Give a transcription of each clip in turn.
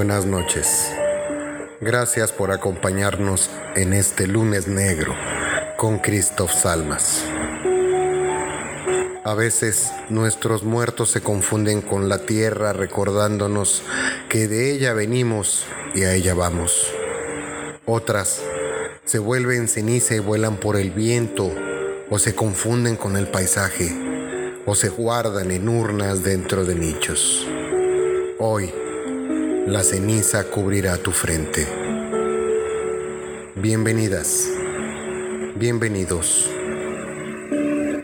Buenas noches. Gracias por acompañarnos en este lunes negro con Christoph Salmas. A veces nuestros muertos se confunden con la tierra recordándonos que de ella venimos y a ella vamos. Otras se vuelven ceniza y vuelan por el viento o se confunden con el paisaje o se guardan en urnas dentro de nichos. Hoy, la ceniza cubrirá tu frente. Bienvenidas, bienvenidos.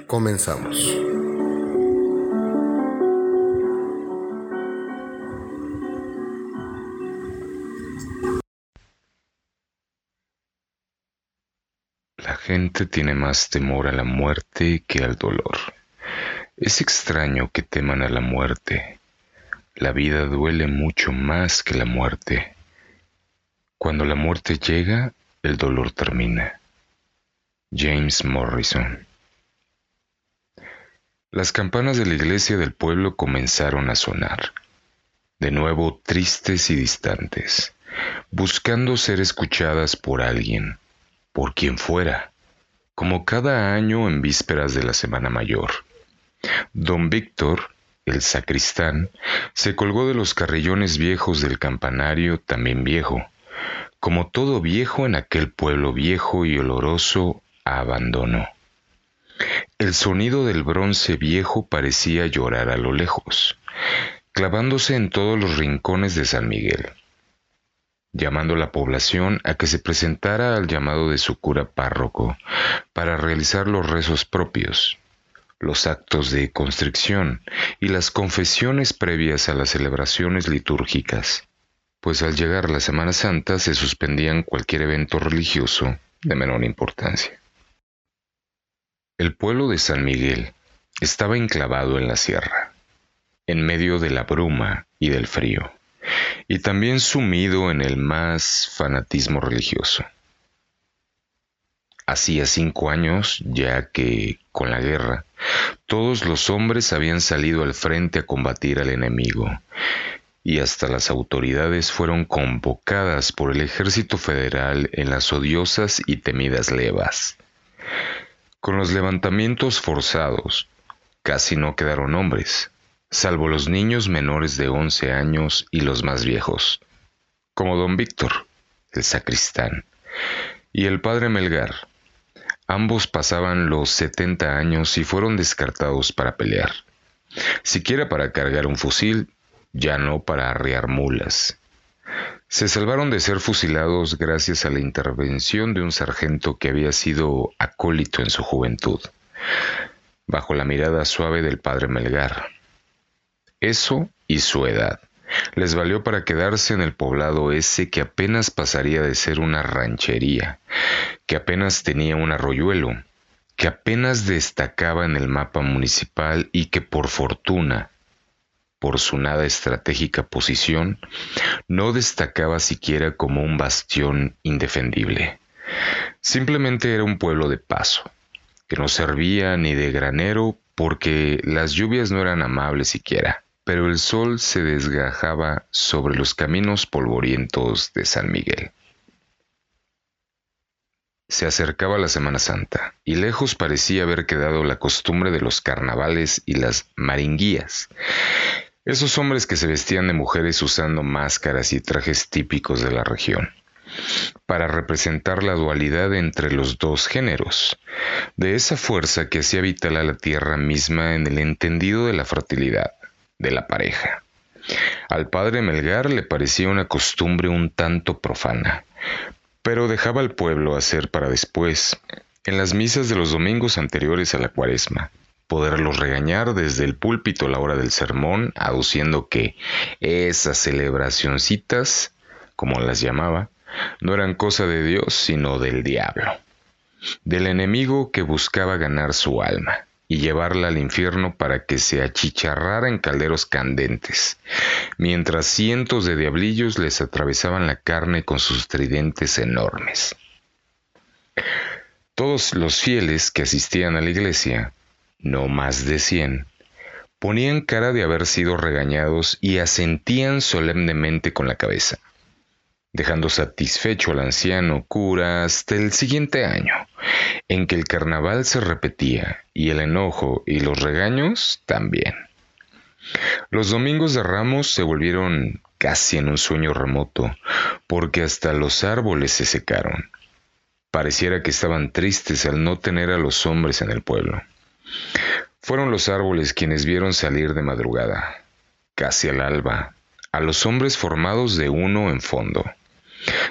Comenzamos. La gente tiene más temor a la muerte que al dolor. Es extraño que teman a la muerte. La vida duele mucho más que la muerte. Cuando la muerte llega, el dolor termina. James Morrison Las campanas de la iglesia del pueblo comenzaron a sonar, de nuevo tristes y distantes, buscando ser escuchadas por alguien por quien fuera, como cada año en vísperas de la Semana Mayor. Don Víctor, el sacristán, se colgó de los carrillones viejos del campanario también viejo, como todo viejo en aquel pueblo viejo y oloroso a abandono. El sonido del bronce viejo parecía llorar a lo lejos, clavándose en todos los rincones de San Miguel llamando a la población a que se presentara al llamado de su cura párroco para realizar los rezos propios, los actos de constricción y las confesiones previas a las celebraciones litúrgicas, pues al llegar la Semana Santa se suspendían cualquier evento religioso de menor importancia. El pueblo de San Miguel estaba enclavado en la sierra, en medio de la bruma y del frío y también sumido en el más fanatismo religioso. Hacía cinco años ya que, con la guerra, todos los hombres habían salido al frente a combatir al enemigo, y hasta las autoridades fueron convocadas por el ejército federal en las odiosas y temidas levas. Con los levantamientos forzados, casi no quedaron hombres, salvo los niños menores de once años y los más viejos, como don Víctor, el sacristán, y el padre Melgar. Ambos pasaban los setenta años y fueron descartados para pelear, siquiera para cargar un fusil, ya no para arriar mulas. Se salvaron de ser fusilados gracias a la intervención de un sargento que había sido acólito en su juventud, bajo la mirada suave del padre Melgar. Eso y su edad les valió para quedarse en el poblado ese que apenas pasaría de ser una ranchería, que apenas tenía un arroyuelo, que apenas destacaba en el mapa municipal y que por fortuna, por su nada estratégica posición, no destacaba siquiera como un bastión indefendible. Simplemente era un pueblo de paso, que no servía ni de granero porque las lluvias no eran amables siquiera pero el sol se desgajaba sobre los caminos polvorientos de San Miguel. Se acercaba la Semana Santa, y lejos parecía haber quedado la costumbre de los carnavales y las maringuías, esos hombres que se vestían de mujeres usando máscaras y trajes típicos de la región, para representar la dualidad entre los dos géneros, de esa fuerza que hacía vital a la tierra misma en el entendido de la fertilidad de la pareja. Al padre Melgar le parecía una costumbre un tanto profana, pero dejaba al pueblo hacer para después, en las misas de los domingos anteriores a la cuaresma, poderlos regañar desde el púlpito a la hora del sermón, aduciendo que esas celebracioncitas, como las llamaba, no eran cosa de Dios, sino del diablo, del enemigo que buscaba ganar su alma y llevarla al infierno para que se achicharrara en calderos candentes, mientras cientos de diablillos les atravesaban la carne con sus tridentes enormes. Todos los fieles que asistían a la iglesia, no más de cien, ponían cara de haber sido regañados y asentían solemnemente con la cabeza, dejando satisfecho al anciano cura hasta el siguiente año, en que el carnaval se repetía y el enojo y los regaños también. Los domingos de Ramos se volvieron casi en un sueño remoto, porque hasta los árboles se secaron. Pareciera que estaban tristes al no tener a los hombres en el pueblo. Fueron los árboles quienes vieron salir de madrugada, casi al alba, a los hombres formados de uno en fondo,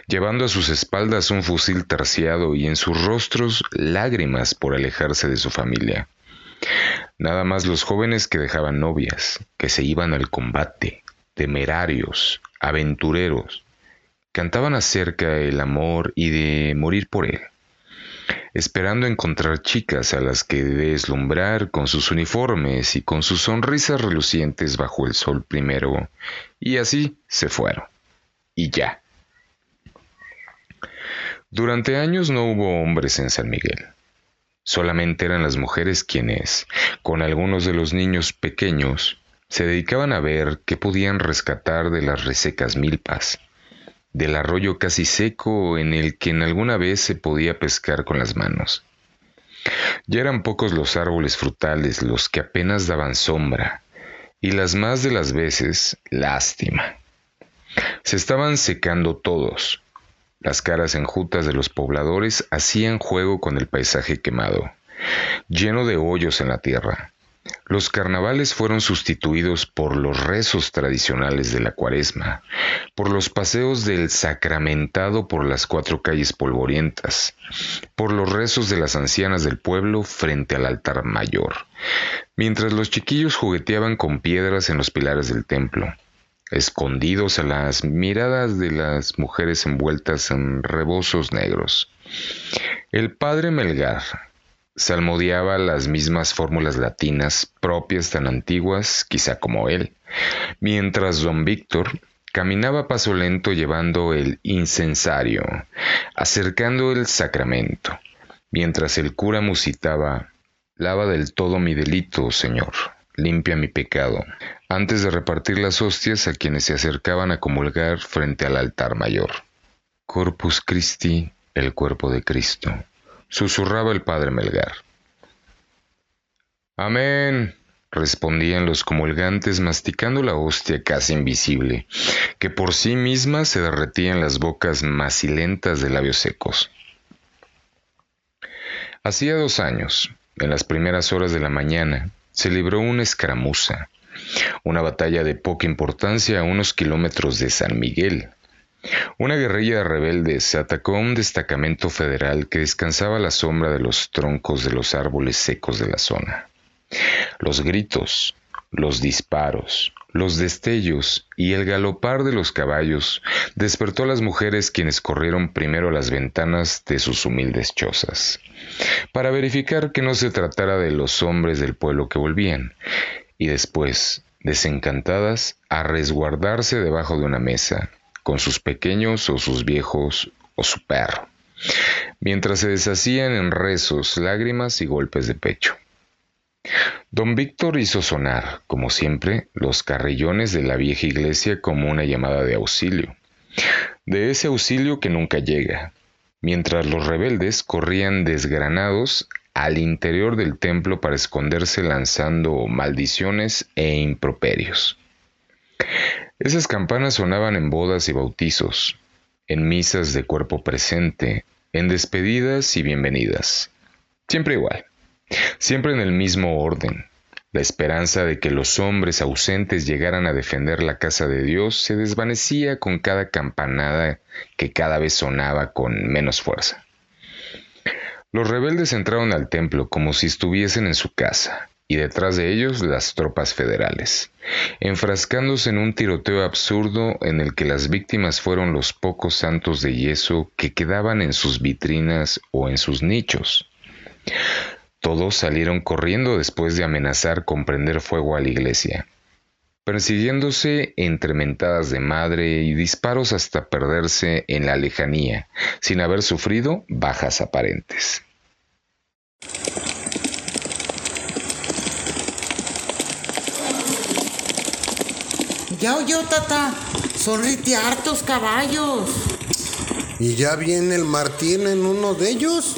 llevando a sus espaldas un fusil terciado y en sus rostros lágrimas por alejarse de su familia. Nada más los jóvenes que dejaban novias, que se iban al combate, temerarios, aventureros, cantaban acerca del amor y de morir por él, esperando encontrar chicas a las que deslumbrar con sus uniformes y con sus sonrisas relucientes bajo el sol primero, y así se fueron. Y ya. Durante años no hubo hombres en San Miguel. Solamente eran las mujeres quienes, con algunos de los niños pequeños, se dedicaban a ver qué podían rescatar de las resecas milpas, del arroyo casi seco en el que en alguna vez se podía pescar con las manos. Ya eran pocos los árboles frutales los que apenas daban sombra, y las más de las veces lástima. Se estaban secando todos, las caras enjutas de los pobladores hacían juego con el paisaje quemado, lleno de hoyos en la tierra. Los carnavales fueron sustituidos por los rezos tradicionales de la cuaresma, por los paseos del sacramentado por las cuatro calles polvorientas, por los rezos de las ancianas del pueblo frente al altar mayor, mientras los chiquillos jugueteaban con piedras en los pilares del templo escondidos a las miradas de las mujeres envueltas en rebozos negros. El padre Melgar salmodiaba las mismas fórmulas latinas propias tan antiguas, quizá como él, mientras don Víctor caminaba paso lento llevando el incensario, acercando el sacramento, mientras el cura musitaba Lava del todo mi delito, Señor, limpia mi pecado, antes de repartir las hostias a quienes se acercaban a comulgar frente al altar mayor. Corpus Christi, el cuerpo de Cristo, susurraba el padre Melgar. Amén, respondían los comulgantes masticando la hostia casi invisible, que por sí misma se derretía en las bocas macilentas de labios secos. Hacía dos años, en las primeras horas de la mañana, se libró una escaramuza, una batalla de poca importancia a unos kilómetros de San Miguel. Una guerrilla de rebeldes atacó a un destacamento federal que descansaba a la sombra de los troncos de los árboles secos de la zona. Los gritos, los disparos, los destellos y el galopar de los caballos despertó a las mujeres quienes corrieron primero a las ventanas de sus humildes chozas, para verificar que no se tratara de los hombres del pueblo que volvían, y después, desencantadas, a resguardarse debajo de una mesa, con sus pequeños o sus viejos o su perro, mientras se deshacían en rezos, lágrimas y golpes de pecho. Don Víctor hizo sonar, como siempre, los carrillones de la vieja iglesia como una llamada de auxilio, de ese auxilio que nunca llega, mientras los rebeldes corrían desgranados al interior del templo para esconderse lanzando maldiciones e improperios. Esas campanas sonaban en bodas y bautizos, en misas de cuerpo presente, en despedidas y bienvenidas. Siempre igual, siempre en el mismo orden. La esperanza de que los hombres ausentes llegaran a defender la casa de Dios se desvanecía con cada campanada que cada vez sonaba con menos fuerza. Los rebeldes entraron al templo como si estuviesen en su casa, y detrás de ellos las tropas federales, enfrascándose en un tiroteo absurdo en el que las víctimas fueron los pocos santos de yeso que quedaban en sus vitrinas o en sus nichos. Todos salieron corriendo después de amenazar con prender fuego a la iglesia, persiguiéndose entre mentadas de madre y disparos hasta perderse en la lejanía, sin haber sufrido bajas aparentes. Ya oyó, tata. Son hartos caballos. ¿Y ya viene el Martín en uno de ellos?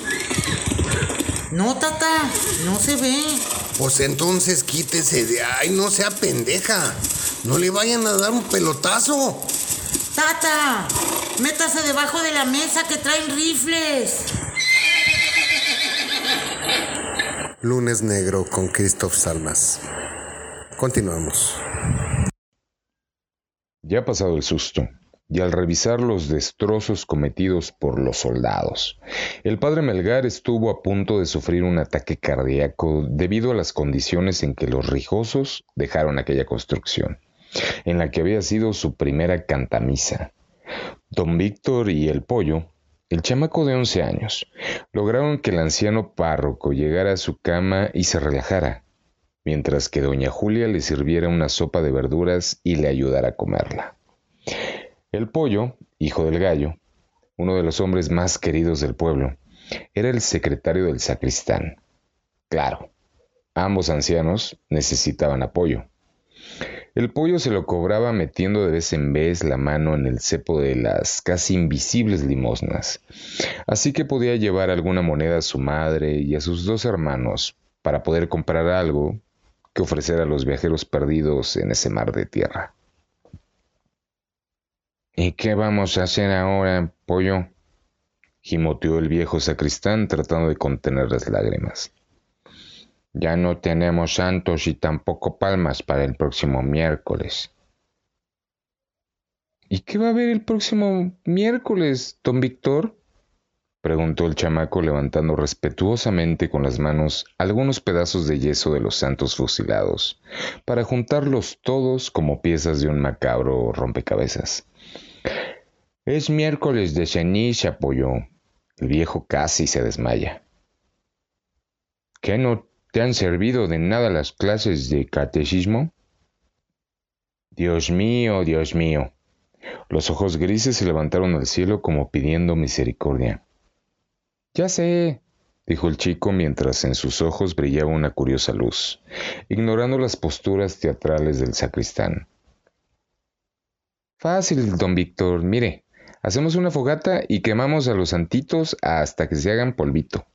No, tata, no se ve. Pues entonces quítese de ahí, no sea pendeja. No le vayan a dar un pelotazo. Tata, métase debajo de la mesa que traen rifles. Lunes Negro con Christoph Salmas. Continuamos. Ya ha pasado el susto, y al revisar los destrozos cometidos por los soldados, el padre Melgar estuvo a punto de sufrir un ataque cardíaco debido a las condiciones en que los rijosos dejaron aquella construcción, en la que había sido su primera cantamisa. Don Víctor y el pollo, el chamaco de once años, lograron que el anciano párroco llegara a su cama y se relajara, mientras que doña Julia le sirviera una sopa de verduras y le ayudara a comerla. El pollo, hijo del gallo, uno de los hombres más queridos del pueblo, era el secretario del sacristán. Claro, ambos ancianos necesitaban apoyo. El pollo se lo cobraba metiendo de vez en vez la mano en el cepo de las casi invisibles limosnas, así que podía llevar alguna moneda a su madre y a sus dos hermanos para poder comprar algo que ofrecer a los viajeros perdidos en ese mar de tierra. ¿Y qué vamos a hacer ahora, pollo? gimoteó el viejo sacristán tratando de contener las lágrimas. Ya no tenemos santos y tampoco palmas para el próximo miércoles. ¿Y qué va a haber el próximo miércoles, don Víctor? preguntó el chamaco levantando respetuosamente con las manos algunos pedazos de yeso de los santos fusilados, para juntarlos todos como piezas de un macabro rompecabezas. Es miércoles de ceniza, apoyó. El viejo casi se desmaya. ¿Qué no te han servido de nada las clases de catecismo? Dios mío, Dios mío. Los ojos grises se levantaron al cielo como pidiendo misericordia. Ya sé, dijo el chico mientras en sus ojos brillaba una curiosa luz, ignorando las posturas teatrales del sacristán. Fácil, don Víctor, mire, hacemos una fogata y quemamos a los santitos hasta que se hagan polvito.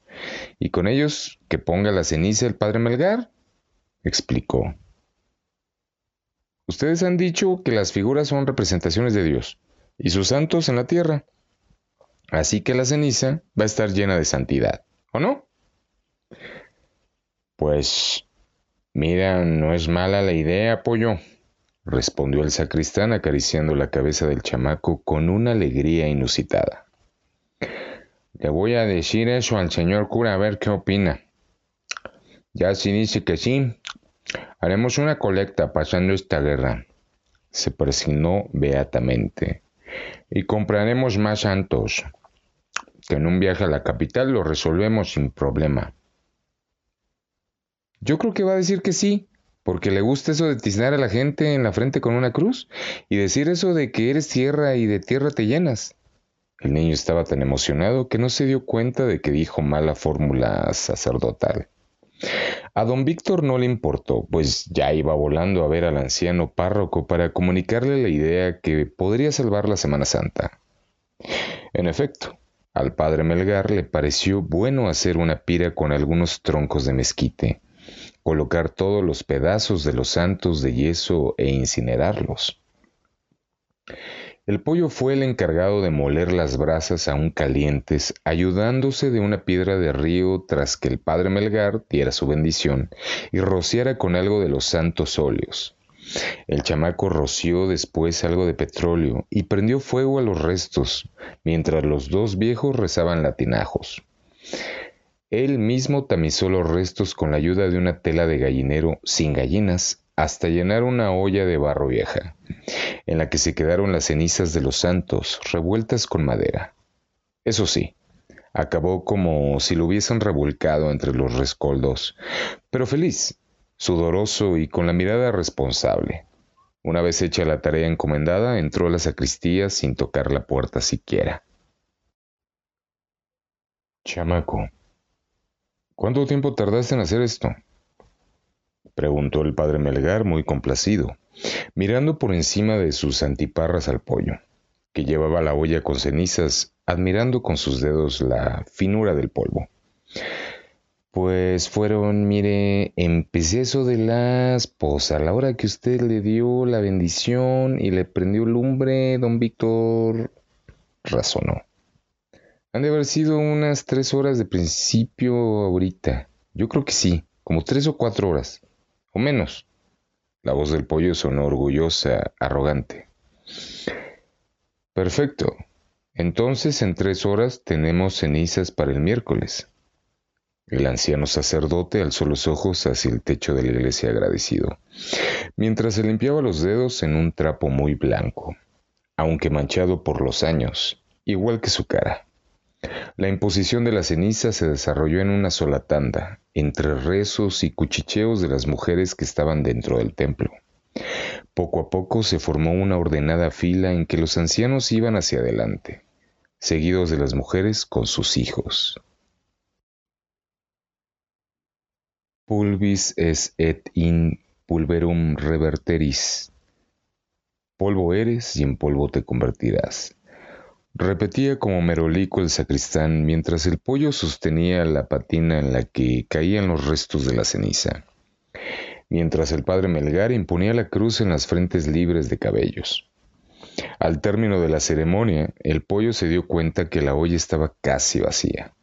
Y con ellos que ponga la ceniza el padre Melgar, explicó. Ustedes han dicho que las figuras son representaciones de Dios y sus santos en la tierra. Así que la ceniza va a estar llena de santidad, ¿o no? Pues, mira, no es mala la idea, pollo, respondió el sacristán acariciando la cabeza del chamaco con una alegría inusitada. Le voy a decir eso al señor cura a ver qué opina. Ya si dice que sí, haremos una colecta pasando esta guerra. Se persignó beatamente. Y compraremos más santos. Que en un viaje a la capital lo resolvemos sin problema. Yo creo que va a decir que sí, porque le gusta eso de tiznar a la gente en la frente con una cruz y decir eso de que eres tierra y de tierra te llenas. El niño estaba tan emocionado que no se dio cuenta de que dijo mala fórmula sacerdotal. A don Víctor no le importó, pues ya iba volando a ver al anciano párroco para comunicarle la idea que podría salvar la Semana Santa. En efecto, al padre Melgar le pareció bueno hacer una pira con algunos troncos de mezquite, colocar todos los pedazos de los santos de yeso e incinerarlos. El pollo fue el encargado de moler las brasas aún calientes, ayudándose de una piedra de río tras que el padre Melgar diera su bendición y rociara con algo de los santos óleos. El chamaco roció después algo de petróleo y prendió fuego a los restos, mientras los dos viejos rezaban latinajos. Él mismo tamizó los restos con la ayuda de una tela de gallinero sin gallinas hasta llenar una olla de barro vieja, en la que se quedaron las cenizas de los santos revueltas con madera. Eso sí, acabó como si lo hubiesen revolcado entre los rescoldos, pero feliz, sudoroso y con la mirada responsable. Una vez hecha la tarea encomendada, entró a la sacristía sin tocar la puerta siquiera. Chamaco, ¿Cuánto tiempo tardaste en hacer esto? preguntó el padre Melgar muy complacido, mirando por encima de sus antiparras al pollo, que llevaba la olla con cenizas, admirando con sus dedos la finura del polvo. Pues fueron, mire, empecé eso de las, pues a la hora que usted le dio la bendición y le prendió lumbre, don Víctor razonó. Han de haber sido unas tres horas de principio ahorita. Yo creo que sí, como tres o cuatro horas, o menos. La voz del pollo sonó orgullosa, arrogante. Perfecto. Entonces en tres horas tenemos cenizas para el miércoles. El anciano sacerdote alzó los ojos hacia el techo de la iglesia agradecido, mientras se limpiaba los dedos en un trapo muy blanco, aunque manchado por los años, igual que su cara. La imposición de la ceniza se desarrolló en una sola tanda, entre rezos y cuchicheos de las mujeres que estaban dentro del templo. Poco a poco se formó una ordenada fila en que los ancianos iban hacia adelante, seguidos de las mujeres con sus hijos. pulvis es et in pulverum reverteris. Polvo eres y en polvo te convertirás. Repetía como merolico el sacristán mientras el pollo sostenía la patina en la que caían los restos de la ceniza, mientras el padre Melgar imponía la cruz en las frentes libres de cabellos. Al término de la ceremonia, el pollo se dio cuenta que la olla estaba casi vacía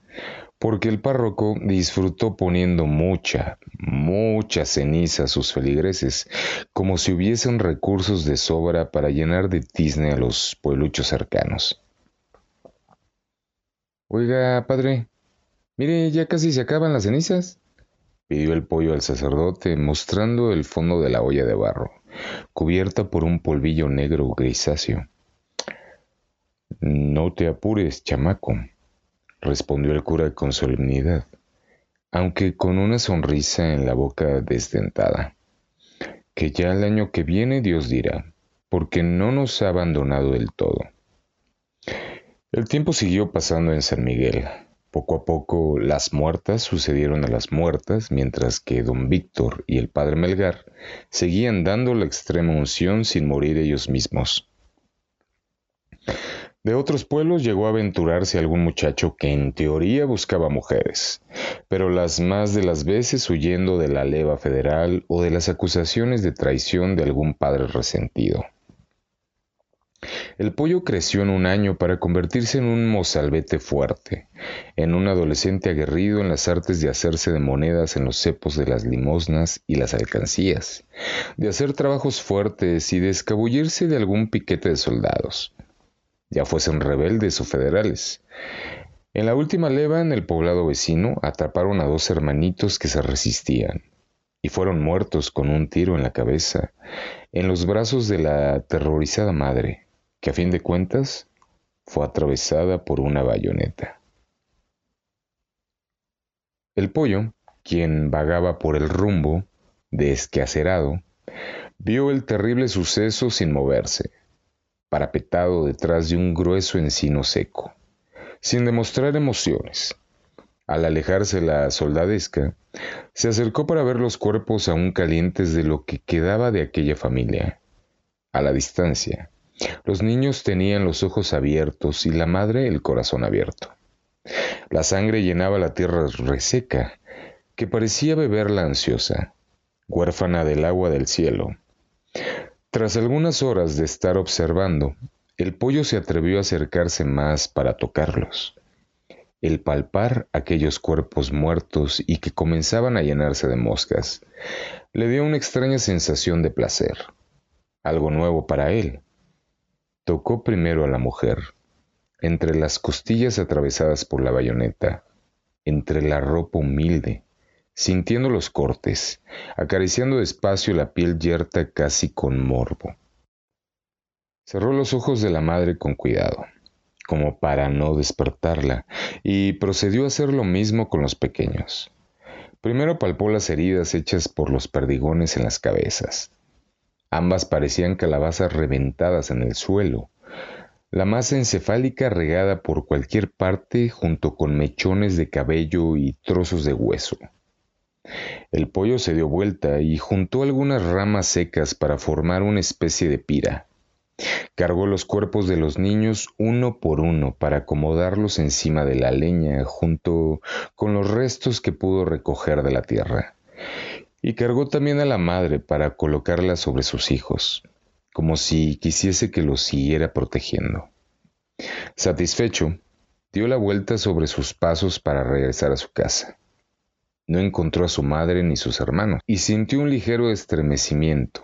porque el párroco disfrutó poniendo mucha, mucha ceniza a sus feligreses, como si hubiesen recursos de sobra para llenar de tizne a los puebluchos cercanos. Oiga, padre, mire, ya casi se acaban las cenizas, pidió el pollo al sacerdote, mostrando el fondo de la olla de barro, cubierta por un polvillo negro grisáceo. No te apures, chamaco, respondió el cura con solemnidad, aunque con una sonrisa en la boca desdentada, que ya el año que viene Dios dirá, porque no nos ha abandonado del todo. El tiempo siguió pasando en San Miguel. Poco a poco las muertas sucedieron a las muertas, mientras que don Víctor y el padre Melgar seguían dando la extrema unción sin morir ellos mismos. De otros pueblos llegó a aventurarse algún muchacho que en teoría buscaba mujeres, pero las más de las veces huyendo de la leva federal o de las acusaciones de traición de algún padre resentido. El pollo creció en un año para convertirse en un mozalbete fuerte, en un adolescente aguerrido en las artes de hacerse de monedas en los cepos de las limosnas y las alcancías, de hacer trabajos fuertes y de escabullirse de algún piquete de soldados ya fuesen rebeldes o federales. En la última leva en el poblado vecino atraparon a dos hermanitos que se resistían y fueron muertos con un tiro en la cabeza en los brazos de la aterrorizada madre, que a fin de cuentas fue atravesada por una bayoneta. El pollo, quien vagaba por el rumbo, desquacerado, vio el terrible suceso sin moverse parapetado detrás de un grueso encino seco, sin demostrar emociones. Al alejarse la soldadesca, se acercó para ver los cuerpos aún calientes de lo que quedaba de aquella familia. A la distancia, los niños tenían los ojos abiertos y la madre el corazón abierto. La sangre llenaba la tierra reseca, que parecía beberla ansiosa, huérfana del agua del cielo. Tras algunas horas de estar observando, el pollo se atrevió a acercarse más para tocarlos. El palpar aquellos cuerpos muertos y que comenzaban a llenarse de moscas le dio una extraña sensación de placer, algo nuevo para él. Tocó primero a la mujer, entre las costillas atravesadas por la bayoneta, entre la ropa humilde, sintiendo los cortes, acariciando despacio la piel yerta casi con morbo. Cerró los ojos de la madre con cuidado, como para no despertarla, y procedió a hacer lo mismo con los pequeños. Primero palpó las heridas hechas por los perdigones en las cabezas. Ambas parecían calabazas reventadas en el suelo, la masa encefálica regada por cualquier parte junto con mechones de cabello y trozos de hueso. El pollo se dio vuelta y juntó algunas ramas secas para formar una especie de pira. Cargó los cuerpos de los niños uno por uno para acomodarlos encima de la leña junto con los restos que pudo recoger de la tierra. Y cargó también a la madre para colocarla sobre sus hijos, como si quisiese que los siguiera protegiendo. Satisfecho, dio la vuelta sobre sus pasos para regresar a su casa. No encontró a su madre ni sus hermanos y sintió un ligero estremecimiento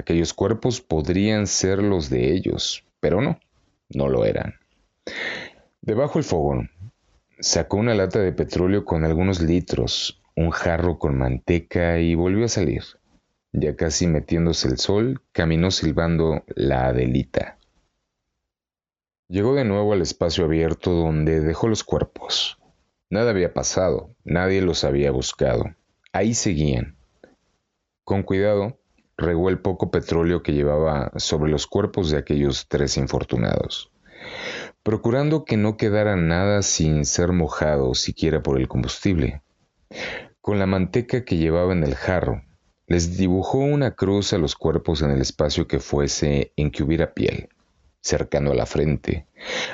Aquellos cuerpos podrían ser los de ellos, pero no, no lo eran. Debajo del fogón, sacó una lata de petróleo con algunos litros, un jarro con manteca y volvió a salir. Ya casi metiéndose el sol, caminó silbando la Adelita. Llegó de nuevo al espacio abierto donde dejó los cuerpos. Nada había pasado, nadie los había buscado. Ahí seguían. Con cuidado, regó el poco petróleo que llevaba sobre los cuerpos de aquellos tres infortunados, procurando que no quedara nada sin ser mojado siquiera por el combustible. Con la manteca que llevaba en el jarro, les dibujó una cruz a los cuerpos en el espacio que fuese en que hubiera piel, cercano a la frente,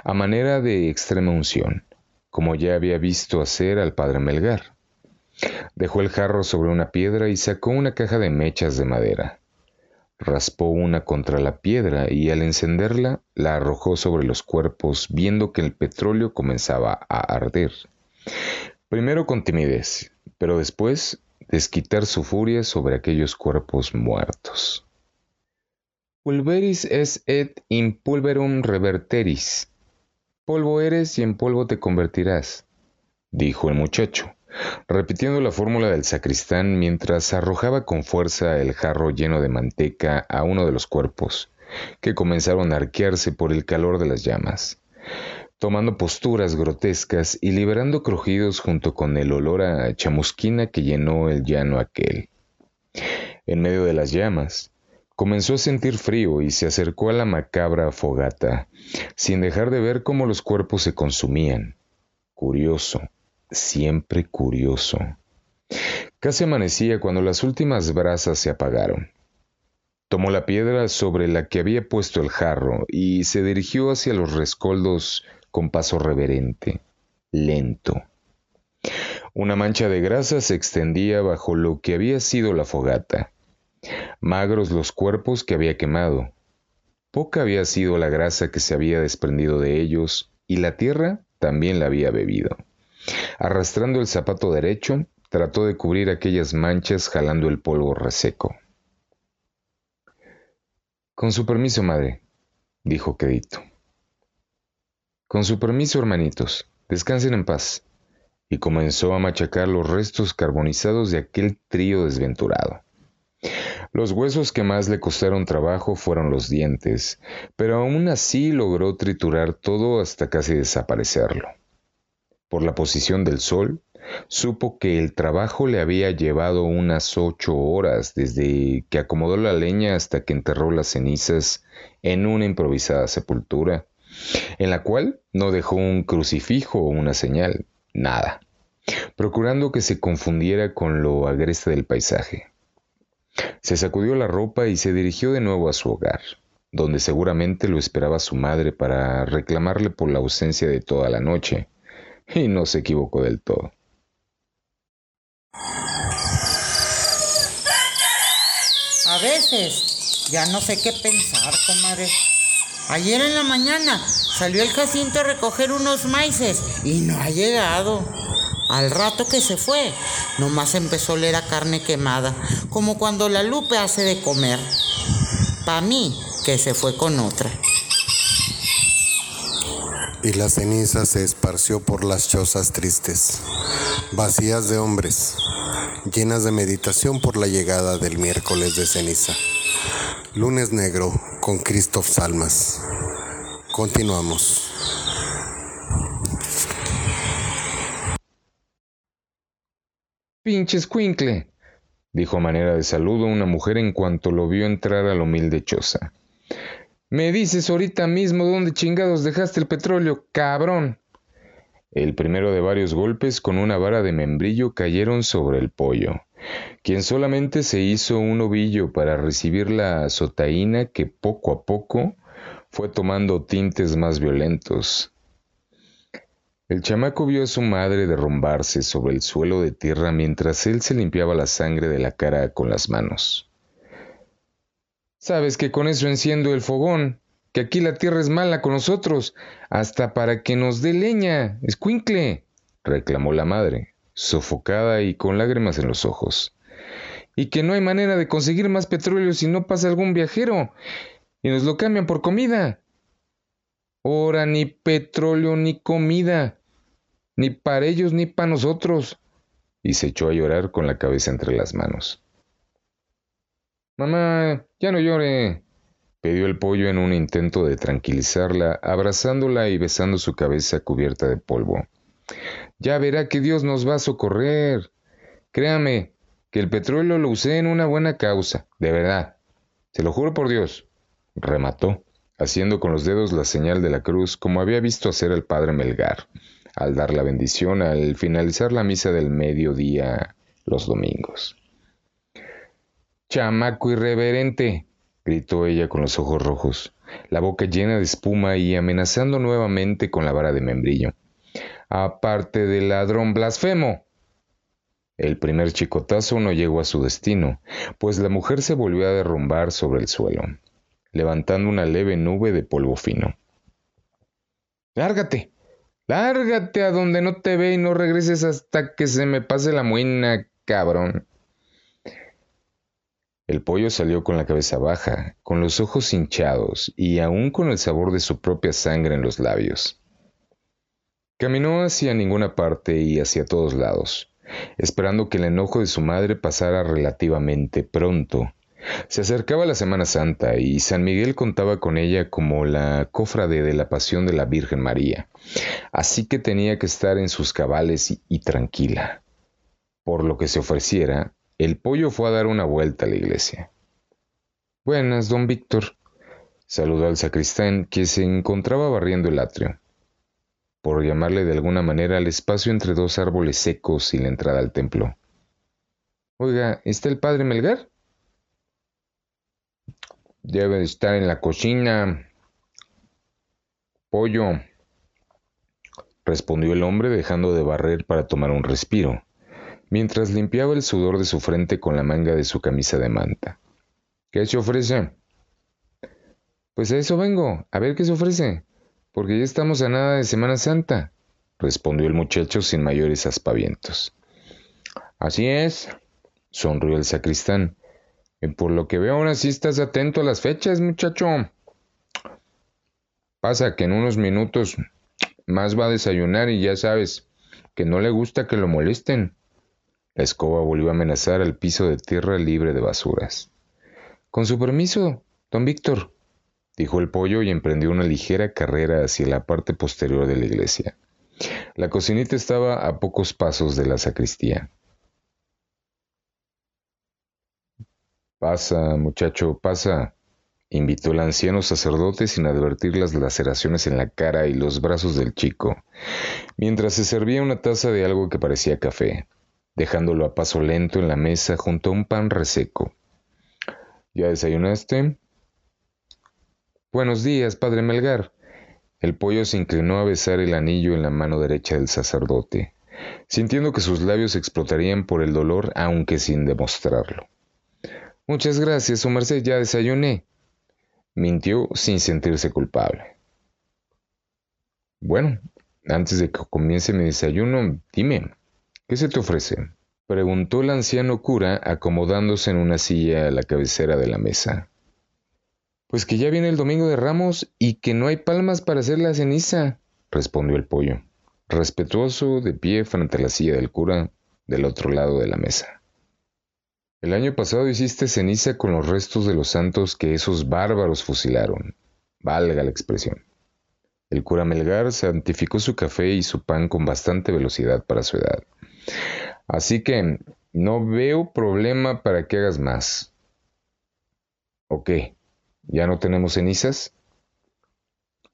a manera de extrema unción, como ya había visto hacer al padre Melgar. Dejó el jarro sobre una piedra y sacó una caja de mechas de madera. Raspó una contra la piedra y al encenderla la arrojó sobre los cuerpos viendo que el petróleo comenzaba a arder. Primero con timidez, pero después desquitar su furia sobre aquellos cuerpos muertos. Pulveris es et in pulverum reverteris. Polvo eres y en polvo te convertirás, dijo el muchacho repitiendo la fórmula del sacristán mientras arrojaba con fuerza el jarro lleno de manteca a uno de los cuerpos, que comenzaron a arquearse por el calor de las llamas, tomando posturas grotescas y liberando crujidos junto con el olor a chamusquina que llenó el llano aquel. En medio de las llamas, comenzó a sentir frío y se acercó a la macabra fogata, sin dejar de ver cómo los cuerpos se consumían. Curioso, siempre curioso. Casi amanecía cuando las últimas brasas se apagaron. Tomó la piedra sobre la que había puesto el jarro y se dirigió hacia los rescoldos con paso reverente, lento. Una mancha de grasa se extendía bajo lo que había sido la fogata. Magros los cuerpos que había quemado. Poca había sido la grasa que se había desprendido de ellos y la tierra también la había bebido. Arrastrando el zapato derecho, trató de cubrir aquellas manchas jalando el polvo reseco. Con su permiso, madre, dijo Quedito. Con su permiso, hermanitos, descansen en paz. Y comenzó a machacar los restos carbonizados de aquel trío desventurado. Los huesos que más le costaron trabajo fueron los dientes, pero aún así logró triturar todo hasta casi desaparecerlo por la posición del sol, supo que el trabajo le había llevado unas ocho horas desde que acomodó la leña hasta que enterró las cenizas en una improvisada sepultura, en la cual no dejó un crucifijo o una señal, nada, procurando que se confundiera con lo agreste del paisaje. Se sacudió la ropa y se dirigió de nuevo a su hogar, donde seguramente lo esperaba su madre para reclamarle por la ausencia de toda la noche, y no se equivocó del todo. A veces ya no sé qué pensar, comadre. Ayer en la mañana salió el Jacinto a recoger unos maíces y no ha llegado. Al rato que se fue, nomás empezó a oler a carne quemada, como cuando la Lupe hace de comer. Pa' mí, que se fue con otra y la ceniza se esparció por las chozas tristes, vacías de hombres, llenas de meditación por la llegada del miércoles de ceniza. Lunes negro con Christoph Salmas. Continuamos. Pinches cuincle, dijo a manera de saludo una mujer en cuanto lo vio entrar a la humilde choza. Me dices ahorita mismo dónde chingados dejaste el petróleo, cabrón. El primero de varios golpes con una vara de membrillo cayeron sobre el pollo, quien solamente se hizo un ovillo para recibir la azotaína que poco a poco fue tomando tintes más violentos. El chamaco vio a su madre derrumbarse sobre el suelo de tierra mientras él se limpiaba la sangre de la cara con las manos. Sabes que con eso enciendo el fogón, que aquí la tierra es mala con nosotros, hasta para que nos dé leña, escuincle, reclamó la madre, sofocada y con lágrimas en los ojos. Y que no hay manera de conseguir más petróleo si no pasa algún viajero, y nos lo cambian por comida. Ora, ni petróleo ni comida, ni para ellos ni para nosotros. Y se echó a llorar con la cabeza entre las manos. Mamá, ya no llore, pidió el pollo en un intento de tranquilizarla, abrazándola y besando su cabeza cubierta de polvo. Ya verá que Dios nos va a socorrer. Créame, que el petróleo lo usé en una buena causa, de verdad. Se lo juro por Dios, remató haciendo con los dedos la señal de la cruz como había visto hacer el padre Melgar, al dar la bendición al finalizar la misa del mediodía los domingos. Chamaco irreverente, gritó ella con los ojos rojos, la boca llena de espuma y amenazando nuevamente con la vara de membrillo. Aparte del ladrón blasfemo. El primer chicotazo no llegó a su destino, pues la mujer se volvió a derrumbar sobre el suelo levantando una leve nube de polvo fino. Lárgate, lárgate a donde no te ve y no regreses hasta que se me pase la muina, cabrón. El pollo salió con la cabeza baja, con los ojos hinchados y aún con el sabor de su propia sangre en los labios. Caminó hacia ninguna parte y hacia todos lados, esperando que el enojo de su madre pasara relativamente pronto se acercaba la Semana Santa y San Miguel contaba con ella como la cofrade de la pasión de la Virgen María, así que tenía que estar en sus cabales y, tranquila. Por lo que se ofreciera, el pollo fue a dar una vuelta a la iglesia. Buenas, don Víctor, saludó al sacristán, que se encontraba barriendo el atrio, por llamarle de alguna manera al espacio entre dos árboles secos y la entrada al templo. Oiga, ¿está el padre Melgar? Debe estar en la cocina. Pollo, respondió el hombre dejando de barrer para tomar un respiro, mientras limpiaba el sudor de su frente con la manga de su camisa de manta. ¿Qué se ofrece? Pues a eso vengo, a ver qué se ofrece, porque ya estamos a nada de Semana Santa, respondió el muchacho sin mayores aspavientos. Así es, sonrió el sacristán, por lo que veo ahora sí estás atento a las fechas, muchacho. Pasa que en unos minutos más va a desayunar y ya sabes que no le gusta que lo molesten. La escoba volvió a amenazar al piso de tierra libre de basuras. Con su permiso, don Víctor, dijo el pollo y emprendió una ligera carrera hacia la parte posterior de la iglesia. La cocinita estaba a pocos pasos de la sacristía. Pasa, muchacho, pasa, invitó el anciano sacerdote sin advertir las laceraciones en la cara y los brazos del chico, mientras se servía una taza de algo que parecía café, dejándolo a paso lento en la mesa junto a un pan reseco. ¿Ya desayunaste? Buenos días, padre Melgar. El pollo se inclinó a besar el anillo en la mano derecha del sacerdote, sintiendo que sus labios explotarían por el dolor aunque sin demostrarlo. Muchas gracias, su merced, ya desayuné. Mintió sin sentirse culpable. Bueno, antes de que comience mi desayuno, dime, ¿qué se te ofrece? Preguntó el anciano cura acomodándose en una silla a la cabecera de la mesa. Pues que ya viene el domingo de Ramos y que no hay palmas para hacer la ceniza, respondió el pollo, respetuoso de pie frente a la silla del cura del otro lado de la mesa. El año pasado hiciste ceniza con los restos de los santos que esos bárbaros fusilaron. Valga la expresión. El cura Melgar santificó su café y su pan con bastante velocidad para su edad. Así que no veo problema para que hagas más. ¿O qué? ¿Ya no tenemos cenizas?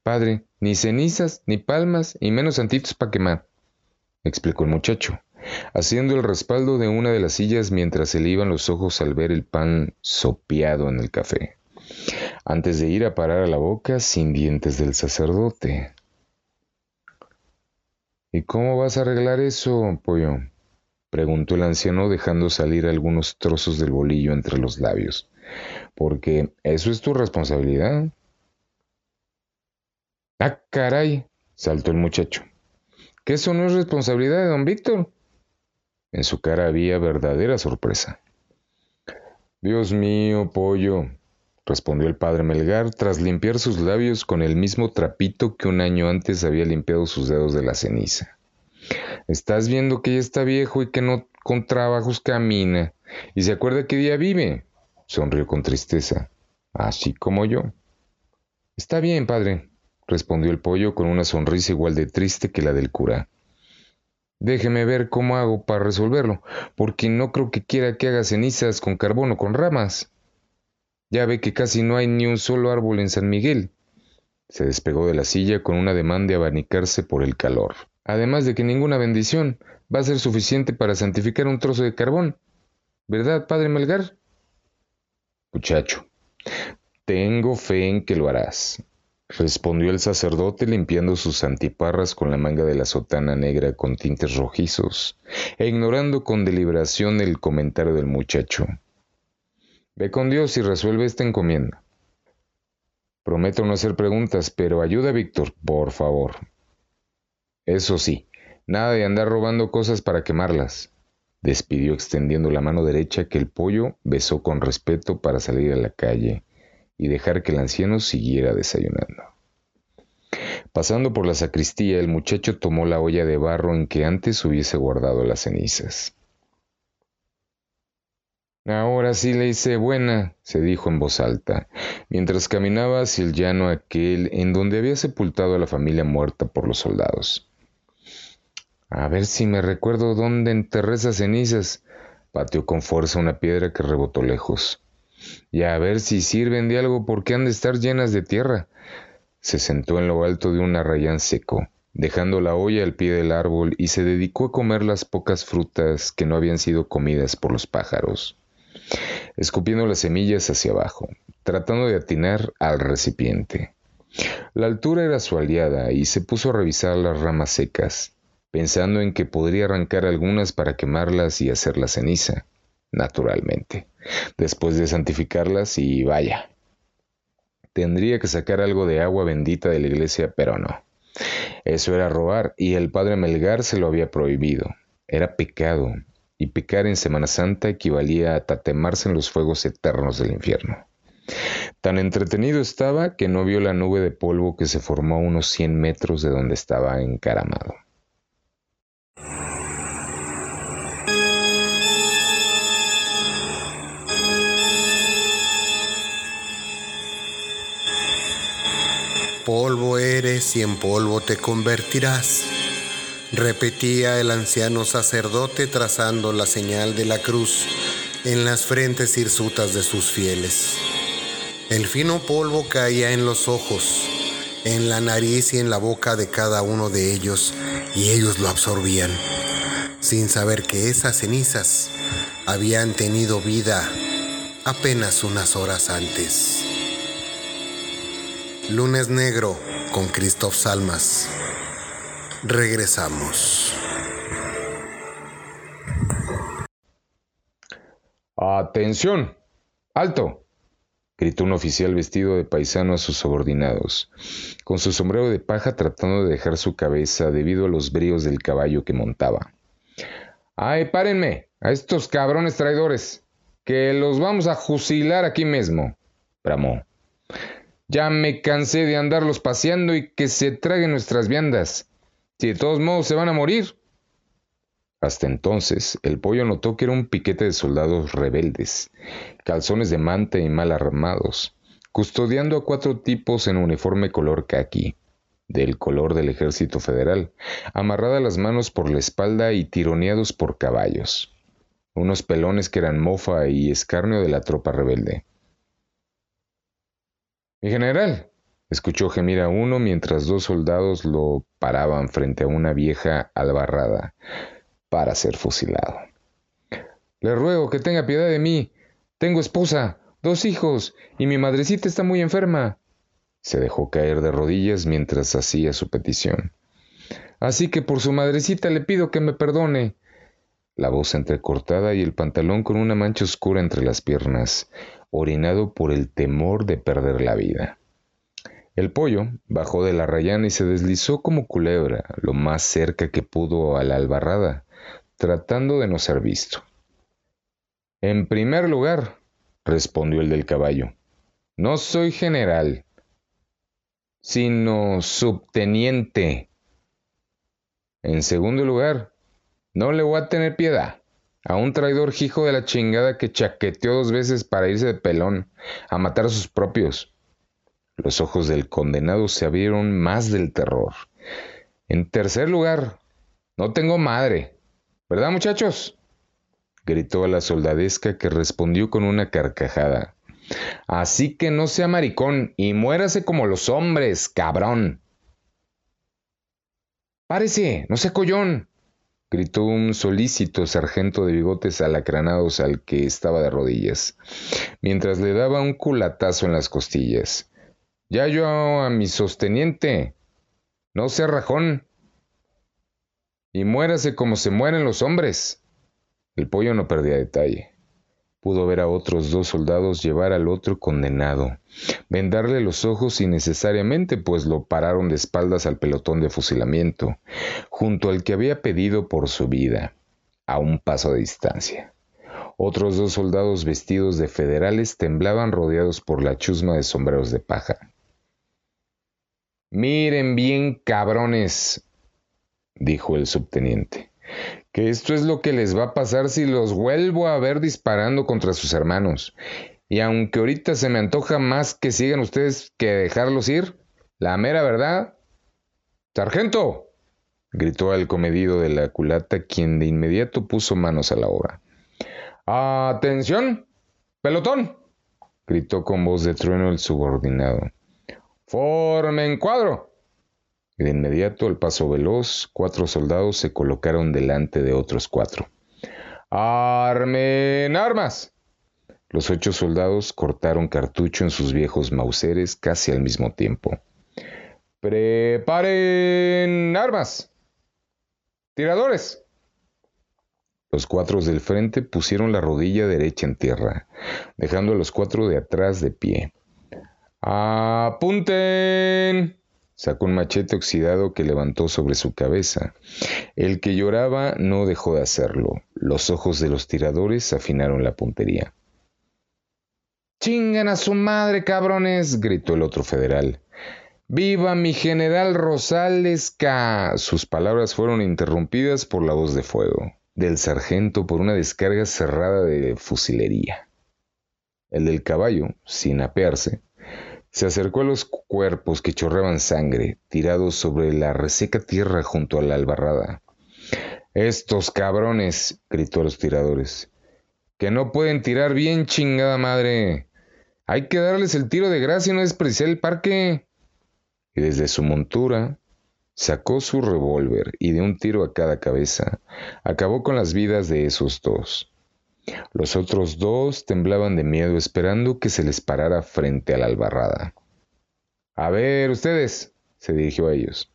Padre, ni cenizas, ni palmas, y menos santitos para quemar, explicó el muchacho, haciendo el respaldo de una de las sillas mientras se le iban los ojos al ver el pan sopeado en el café, antes de ir a parar a la boca sin dientes del sacerdote. ¿Y cómo vas a arreglar eso, pollo? preguntó el anciano dejando salir algunos trozos del bolillo entre los labios. Porque eso es tu responsabilidad. Ah, caray, saltó el muchacho. ¿Que eso no es responsabilidad de don Víctor? En su cara había verdadera sorpresa. Dios mío, pollo, respondió el padre Melgar tras limpiar sus labios con el mismo trapito que un año antes había limpiado sus dedos de la ceniza. Estás viendo que ya está viejo y que no con trabajos camina, y se acuerda qué día vive. Sonrió con tristeza, así como yo. Está bien, padre, respondió el pollo con una sonrisa igual de triste que la del cura. Déjeme ver cómo hago para resolverlo, porque no creo que quiera que haga cenizas con carbón o con ramas. Ya ve que casi no hay ni un solo árbol en San Miguel. Se despegó de la silla con un ademán de abanicarse por el calor. Además de que ninguna bendición va a ser suficiente para santificar un trozo de carbón. ¿Verdad, padre Melgar? Muchacho, tengo fe en que lo harás, respondió el sacerdote limpiando sus antiparras con la manga de la sotana negra con tintes rojizos, e ignorando con deliberación el comentario del muchacho. Ve con Dios y resuelve esta encomienda. Prometo no hacer preguntas, pero ayuda a Víctor, por favor. Eso sí, nada de andar robando cosas para quemarlas despidió extendiendo la mano derecha que el pollo besó con respeto para salir a la calle y dejar que el anciano siguiera desayunando. Pasando por la sacristía, el muchacho tomó la olla de barro en que antes hubiese guardado las cenizas. Ahora sí le hice buena, se dijo en voz alta, mientras caminaba hacia el llano aquel en donde había sepultado a la familia muerta por los soldados. A ver si me recuerdo dónde enterré esas cenizas. Pateó con fuerza una piedra que rebotó lejos. Y a ver si sirven de algo porque han de estar llenas de tierra. Se sentó en lo alto de un arrayán seco, dejando la olla al pie del árbol y se dedicó a comer las pocas frutas que no habían sido comidas por los pájaros, escupiendo las semillas hacia abajo, tratando de atinar al recipiente. La altura era su aliada y se puso a revisar las ramas secas, pensando en que podría arrancar algunas para quemarlas y hacerlas ceniza, naturalmente, después de santificarlas y vaya. Tendría que sacar algo de agua bendita de la iglesia, pero no. Eso era robar y el padre Melgar se lo había prohibido. Era pecado, y pecar en Semana Santa equivalía a tatemarse en los fuegos eternos del infierno. Tan entretenido estaba que no vio la nube de polvo que se formó a unos cien metros de donde estaba encaramado. Polvo eres y en polvo te convertirás, repetía el anciano sacerdote trazando la señal de la cruz en las frentes hirsutas de sus fieles. El fino polvo caía en los ojos, en la nariz y en la boca de cada uno de ellos, y ellos lo absorbían, sin saber que esas cenizas habían tenido vida apenas unas horas antes. Lunes Negro con Christoph Salmas. Regresamos. Atención. Alto. Gritó un oficial vestido de paisano a sus subordinados, con su sombrero de paja tratando de dejar su cabeza debido a los bríos del caballo que montaba. ¡Ay, párenme! A estos cabrones traidores, que los vamos a fusilar aquí mismo, bramó. Ya me cansé de andarlos paseando y que se traguen nuestras viandas. Si de todos modos se van a morir. Hasta entonces, el pollo notó que era un piquete de soldados rebeldes, calzones de manta y mal armados, custodiando a cuatro tipos en uniforme color caqui, del color del ejército federal, amarradas las manos por la espalda y tironeados por caballos. Unos pelones que eran mofa y escarnio de la tropa rebelde. Mi general, Escuchó gemir a uno mientras dos soldados lo paraban frente a una vieja albarrada para ser fusilado. Le ruego que tenga piedad de mí. Tengo esposa, dos hijos, y mi madrecita está muy enferma. Se dejó caer de rodillas mientras hacía su petición. Así que por su madrecita le pido que me perdone. La voz entrecortada y el pantalón con una mancha oscura entre las piernas, orinado por el temor de perder la vida. El pollo bajó de la rayana y se deslizó como culebra lo más cerca que pudo a la albarrada, tratando de no ser visto. En primer lugar, respondió el del caballo, no soy general, sino subteniente. En segundo lugar, no le voy a tener piedad a un traidor hijo de la chingada que chaqueteó dos veces para irse de pelón a matar a sus propios. Los ojos del condenado se abrieron más del terror. En tercer lugar, no tengo madre. ¿Verdad, muchachos? gritó a la soldadesca que respondió con una carcajada. Así que no sea maricón y muérase como los hombres, cabrón. Párese, no sea collón, gritó un solícito sargento de bigotes alacranados al que estaba de rodillas, mientras le daba un culatazo en las costillas. Ya yo a mi sosteniente. No sea rajón. Y muérase como se mueren los hombres. El pollo no perdía detalle. Pudo ver a otros dos soldados llevar al otro condenado, vendarle los ojos innecesariamente, pues lo pararon de espaldas al pelotón de fusilamiento, junto al que había pedido por su vida, a un paso de distancia. Otros dos soldados vestidos de federales temblaban rodeados por la chusma de sombreros de paja. Miren bien, cabrones, dijo el subteniente, que esto es lo que les va a pasar si los vuelvo a ver disparando contra sus hermanos. Y aunque ahorita se me antoja más que sigan ustedes que dejarlos ir, la mera verdad. Sargento, gritó el comedido de la culata, quien de inmediato puso manos a la obra. Atención, pelotón, gritó con voz de trueno el subordinado. Formen cuadro. De inmediato, al paso veloz, cuatro soldados se colocaron delante de otros cuatro. Armen armas. Los ocho soldados cortaron cartucho en sus viejos mauseres casi al mismo tiempo. Preparen armas. Tiradores. Los cuatro del frente pusieron la rodilla derecha en tierra, dejando a los cuatro de atrás de pie. ¡Apunten! Sacó un machete oxidado que levantó sobre su cabeza. El que lloraba no dejó de hacerlo. Los ojos de los tiradores afinaron la puntería. ¡Chingan a su madre, cabrones! gritó el otro federal. ¡Viva mi general Rosales Sus palabras fueron interrumpidas por la voz de fuego del sargento por una descarga cerrada de fusilería. El del caballo, sin apearse, se acercó a los cuerpos que chorreaban sangre, tirados sobre la reseca tierra junto a la albarrada. Estos cabrones, gritó a los tiradores, que no pueden tirar bien, chingada madre. Hay que darles el tiro de gracia y no despreciar el parque. Y desde su montura sacó su revólver y de un tiro a cada cabeza acabó con las vidas de esos dos. Los otros dos temblaban de miedo esperando que se les parara frente a la albarrada. A ver, ustedes, se dirigió a ellos.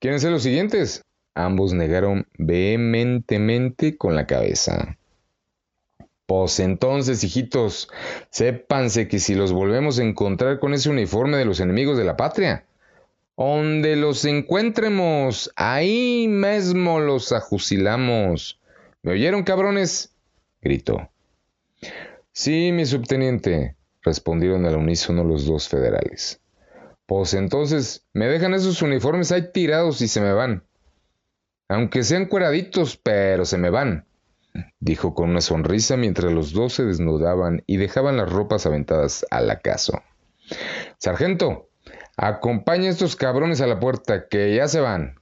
¿Quieren ser los siguientes? Ambos negaron vehementemente con la cabeza. Pues entonces, hijitos, sépanse que si los volvemos a encontrar con ese uniforme de los enemigos de la patria, donde los encuentremos, ahí mismo los ajusilamos. ¿Me oyeron, cabrones? Gritó. Sí, mi subteniente, respondieron al unísono los dos federales. Pues entonces, me dejan esos uniformes ahí tirados y se me van. Aunque sean cueraditos, pero se me van, dijo con una sonrisa mientras los dos se desnudaban y dejaban las ropas aventadas al acaso. Sargento, acompaña a estos cabrones a la puerta, que ya se van.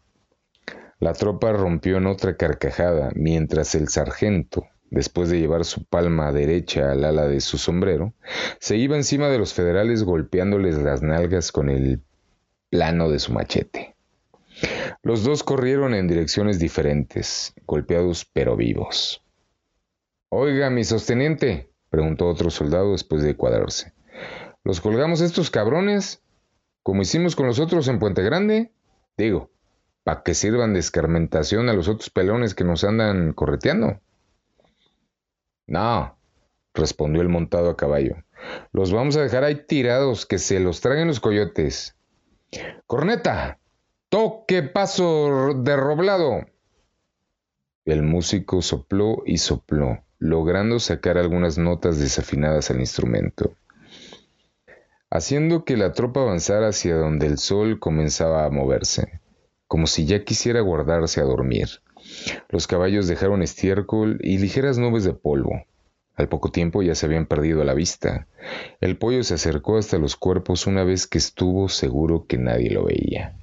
La tropa rompió en otra carcajada, mientras el sargento, después de llevar su palma derecha al ala de su sombrero, se iba encima de los federales golpeándoles las nalgas con el plano de su machete. Los dos corrieron en direcciones diferentes, golpeados pero vivos. Oiga, mi sosteniente, preguntó otro soldado después de cuadrarse. ¿Los colgamos estos cabrones? Como hicimos con los otros en Puente Grande? Digo, para que sirvan de escarmentación a los otros pelones que nos andan correteando. No, respondió el montado a caballo. Los vamos a dejar ahí tirados, que se los traigan los coyotes. Corneta, toque paso de roblado. El músico sopló y sopló, logrando sacar algunas notas desafinadas al instrumento, haciendo que la tropa avanzara hacia donde el sol comenzaba a moverse, como si ya quisiera guardarse a dormir. Los caballos dejaron estiércol y ligeras nubes de polvo. Al poco tiempo ya se habían perdido la vista. El pollo se acercó hasta los cuerpos una vez que estuvo seguro que nadie lo veía.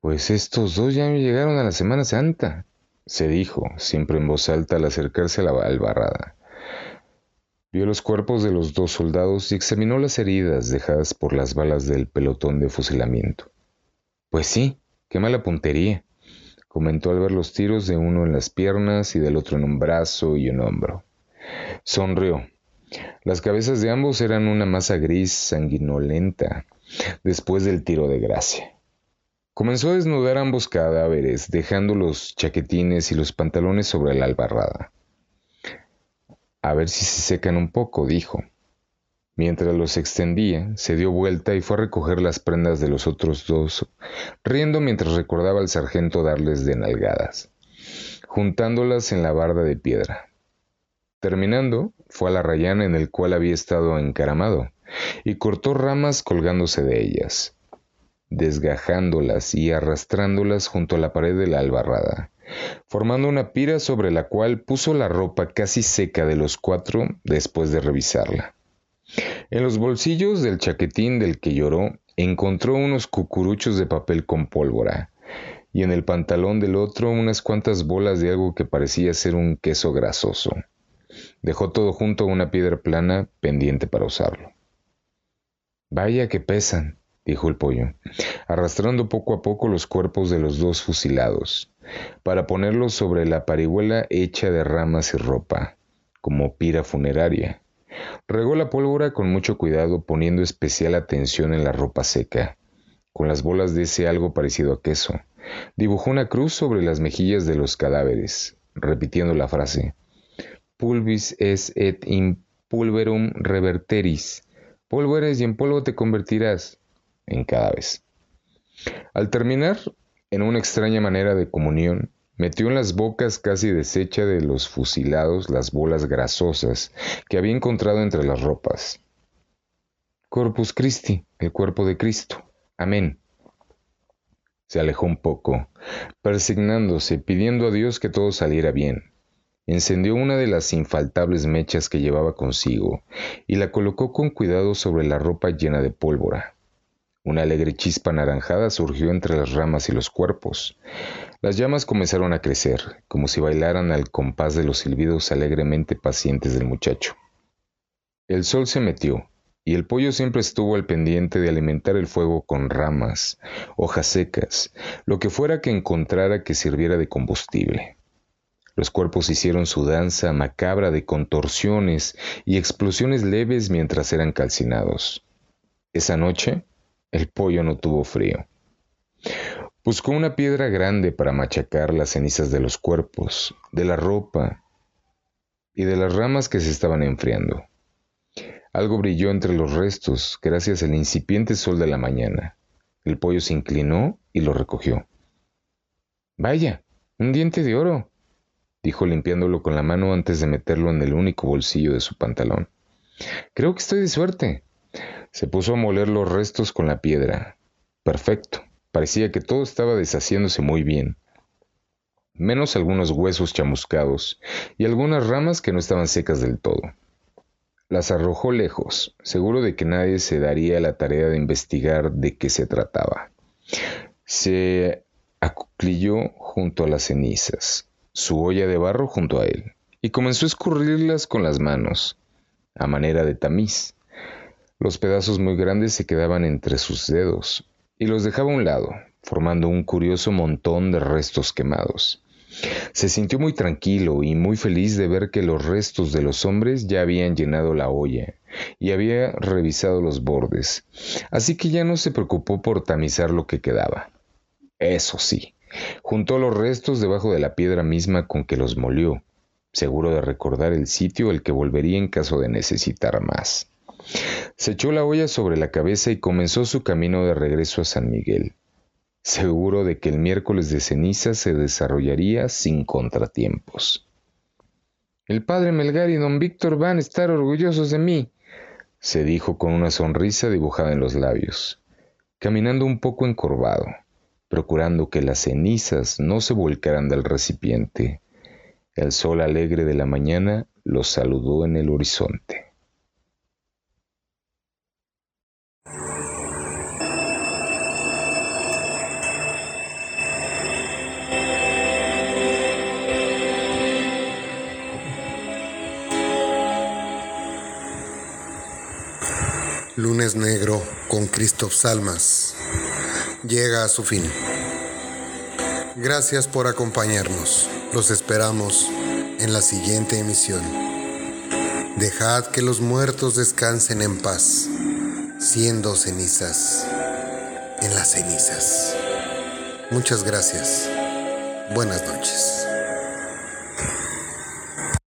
Pues estos dos ya me llegaron a la Semana Santa, se dijo, siempre en voz alta al acercarse a la albarrada. Vio los cuerpos de los dos soldados y examinó las heridas dejadas por las balas del pelotón de fusilamiento. Pues sí, qué mala puntería comentó al ver los tiros de uno en las piernas y del otro en un brazo y un hombro. Sonrió. Las cabezas de ambos eran una masa gris sanguinolenta después del tiro de gracia. Comenzó a desnudar ambos cadáveres, dejando los chaquetines y los pantalones sobre la albarrada. A ver si se secan un poco, dijo. Mientras los extendía, se dio vuelta y fue a recoger las prendas de los otros dos, riendo mientras recordaba al sargento darles de nalgadas, juntándolas en la barda de piedra. Terminando, fue a la rayana en el cual había estado encaramado, y cortó ramas colgándose de ellas, desgajándolas y arrastrándolas junto a la pared de la albarrada, formando una pira sobre la cual puso la ropa casi seca de los cuatro después de revisarla. En los bolsillos del chaquetín del que lloró encontró unos cucuruchos de papel con pólvora y en el pantalón del otro unas cuantas bolas de algo que parecía ser un queso grasoso. Dejó todo junto a una piedra plana pendiente para usarlo. Vaya que pesan, dijo el pollo, arrastrando poco a poco los cuerpos de los dos fusilados, para ponerlos sobre la parihuela hecha de ramas y ropa, como pira funeraria. Regó la pólvora con mucho cuidado, poniendo especial atención en la ropa seca, con las bolas de ese algo parecido a queso. Dibujó una cruz sobre las mejillas de los cadáveres, repitiendo la frase: Pulvis es et in pulverum reverteris. Polvo eres y en polvo te convertirás. En cada vez. Al terminar, en una extraña manera de comunión, Metió en las bocas casi deshecha de los fusilados las bolas grasosas que había encontrado entre las ropas. Corpus Christi, el cuerpo de Cristo. Amén. Se alejó un poco, persignándose, pidiendo a Dios que todo saliera bien. Encendió una de las infaltables mechas que llevaba consigo y la colocó con cuidado sobre la ropa llena de pólvora. Una alegre chispa anaranjada surgió entre las ramas y los cuerpos. Las llamas comenzaron a crecer, como si bailaran al compás de los silbidos alegremente pacientes del muchacho. El sol se metió, y el pollo siempre estuvo al pendiente de alimentar el fuego con ramas, hojas secas, lo que fuera que encontrara que sirviera de combustible. Los cuerpos hicieron su danza macabra de contorsiones y explosiones leves mientras eran calcinados. Esa noche, el pollo no tuvo frío. Buscó una piedra grande para machacar las cenizas de los cuerpos, de la ropa y de las ramas que se estaban enfriando. Algo brilló entre los restos gracias al incipiente sol de la mañana. El pollo se inclinó y lo recogió. Vaya, un diente de oro, dijo limpiándolo con la mano antes de meterlo en el único bolsillo de su pantalón. Creo que estoy de suerte. Se puso a moler los restos con la piedra. Perfecto. Parecía que todo estaba deshaciéndose muy bien, menos algunos huesos chamuscados y algunas ramas que no estaban secas del todo. Las arrojó lejos, seguro de que nadie se daría la tarea de investigar de qué se trataba. Se acuclilló junto a las cenizas, su olla de barro junto a él, y comenzó a escurrirlas con las manos, a manera de tamiz. Los pedazos muy grandes se quedaban entre sus dedos y los dejaba a un lado, formando un curioso montón de restos quemados. Se sintió muy tranquilo y muy feliz de ver que los restos de los hombres ya habían llenado la olla y había revisado los bordes, así que ya no se preocupó por tamizar lo que quedaba. Eso sí, juntó los restos debajo de la piedra misma con que los molió, seguro de recordar el sitio al que volvería en caso de necesitar más. Se echó la olla sobre la cabeza y comenzó su camino de regreso a San Miguel, seguro de que el miércoles de ceniza se desarrollaría sin contratiempos. El padre Melgar y don Víctor van a estar orgullosos de mí, se dijo con una sonrisa dibujada en los labios, caminando un poco encorvado, procurando que las cenizas no se volcaran del recipiente. El sol alegre de la mañana los saludó en el horizonte. Lunes Negro con Christoph Salmas llega a su fin. Gracias por acompañarnos. Los esperamos en la siguiente emisión. Dejad que los muertos descansen en paz, siendo cenizas en las cenizas. Muchas gracias. Buenas noches.